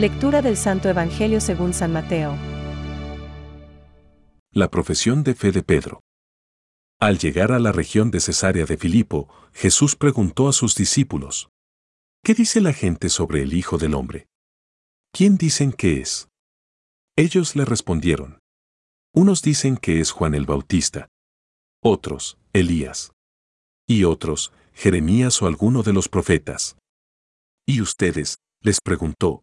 Lectura del Santo Evangelio según San Mateo. La profesión de fe de Pedro. Al llegar a la región de Cesarea de Filipo, Jesús preguntó a sus discípulos, ¿Qué dice la gente sobre el Hijo del Hombre? ¿Quién dicen que es? Ellos le respondieron, unos dicen que es Juan el Bautista, otros, Elías, y otros, Jeremías o alguno de los profetas. ¿Y ustedes? les preguntó,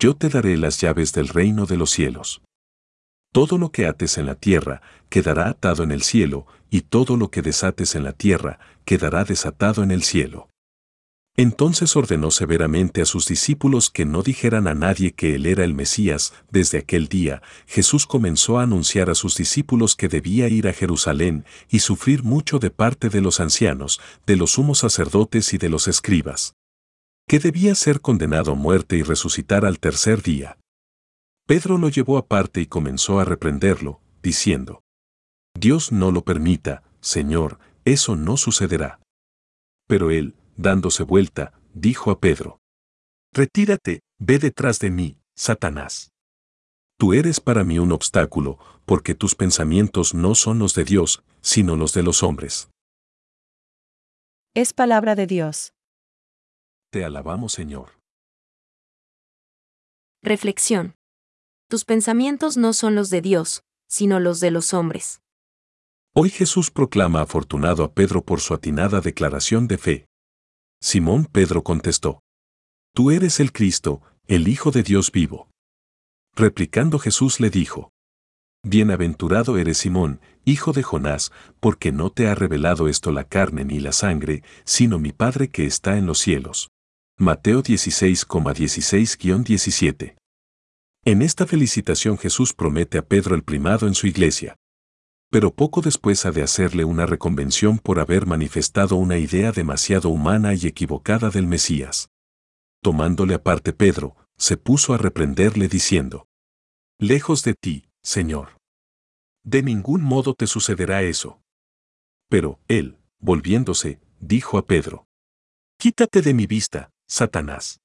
Yo te daré las llaves del reino de los cielos. Todo lo que ates en la tierra quedará atado en el cielo, y todo lo que desates en la tierra quedará desatado en el cielo. Entonces ordenó severamente a sus discípulos que no dijeran a nadie que él era el Mesías. Desde aquel día, Jesús comenzó a anunciar a sus discípulos que debía ir a Jerusalén y sufrir mucho de parte de los ancianos, de los sumos sacerdotes y de los escribas. Que debía ser condenado a muerte y resucitar al tercer día. Pedro lo llevó aparte y comenzó a reprenderlo, diciendo, Dios no lo permita, Señor, eso no sucederá. Pero él, dándose vuelta, dijo a Pedro, Retírate, ve detrás de mí, Satanás. Tú eres para mí un obstáculo, porque tus pensamientos no son los de Dios, sino los de los hombres. Es palabra de Dios. Te alabamos, Señor. Reflexión. Tus pensamientos no son los de Dios, sino los de los hombres. Hoy Jesús proclama afortunado a Pedro por su atinada declaración de fe. Simón Pedro contestó, Tú eres el Cristo, el Hijo de Dios vivo. Replicando Jesús le dijo, Bienaventurado eres Simón, hijo de Jonás, porque no te ha revelado esto la carne ni la sangre, sino mi Padre que está en los cielos. Mateo 16,16-17. En esta felicitación Jesús promete a Pedro el primado en su iglesia pero poco después ha de hacerle una reconvención por haber manifestado una idea demasiado humana y equivocada del Mesías. Tomándole aparte Pedro, se puso a reprenderle diciendo, Lejos de ti, Señor. De ningún modo te sucederá eso. Pero él, volviéndose, dijo a Pedro, Quítate de mi vista, Satanás.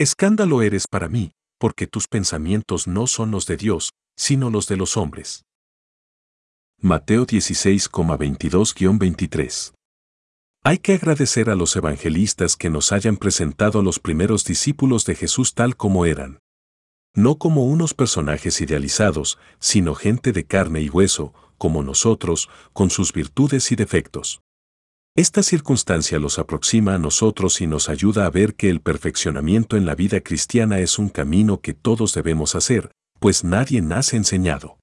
Escándalo eres para mí, porque tus pensamientos no son los de Dios, sino los de los hombres. Mateo 16,22-23. Hay que agradecer a los evangelistas que nos hayan presentado a los primeros discípulos de Jesús tal como eran. No como unos personajes idealizados, sino gente de carne y hueso, como nosotros, con sus virtudes y defectos. Esta circunstancia los aproxima a nosotros y nos ayuda a ver que el perfeccionamiento en la vida cristiana es un camino que todos debemos hacer, pues nadie nace enseñado.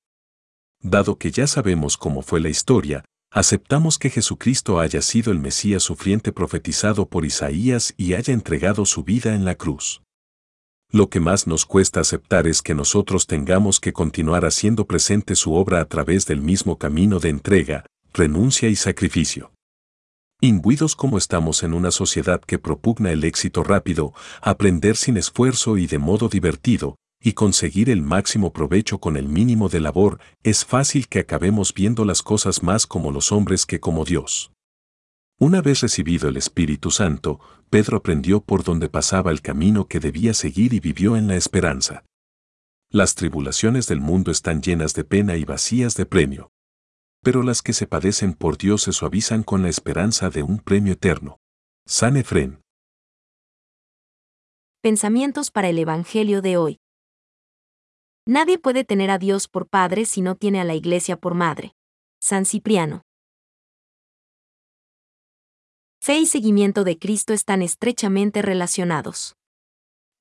Dado que ya sabemos cómo fue la historia, aceptamos que Jesucristo haya sido el Mesías sufriente profetizado por Isaías y haya entregado su vida en la cruz. Lo que más nos cuesta aceptar es que nosotros tengamos que continuar haciendo presente su obra a través del mismo camino de entrega, renuncia y sacrificio. Imbuidos como estamos en una sociedad que propugna el éxito rápido, aprender sin esfuerzo y de modo divertido, y conseguir el máximo provecho con el mínimo de labor, es fácil que acabemos viendo las cosas más como los hombres que como Dios. Una vez recibido el Espíritu Santo, Pedro aprendió por donde pasaba el camino que debía seguir y vivió en la esperanza. Las tribulaciones del mundo están llenas de pena y vacías de premio. Pero las que se padecen por Dios se suavizan con la esperanza de un premio eterno. San Efrén. Pensamientos para el Evangelio de hoy. Nadie puede tener a Dios por padre si no tiene a la Iglesia por madre. San Cipriano. Fe y seguimiento de Cristo están estrechamente relacionados.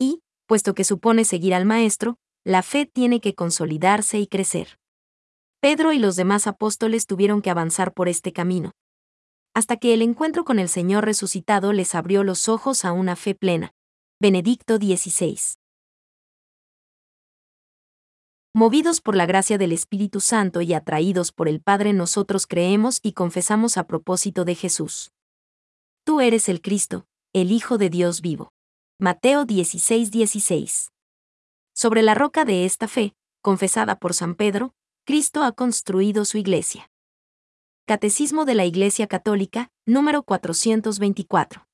Y, puesto que supone seguir al Maestro, la fe tiene que consolidarse y crecer. Pedro y los demás apóstoles tuvieron que avanzar por este camino. Hasta que el encuentro con el Señor resucitado les abrió los ojos a una fe plena. Benedicto XVI. Movidos por la gracia del Espíritu Santo y atraídos por el Padre, nosotros creemos y confesamos a propósito de Jesús. Tú eres el Cristo, el Hijo de Dios vivo. Mateo 16:16. Sobre la roca de esta fe, confesada por San Pedro, Cristo ha construido su iglesia. Catecismo de la Iglesia Católica, número 424.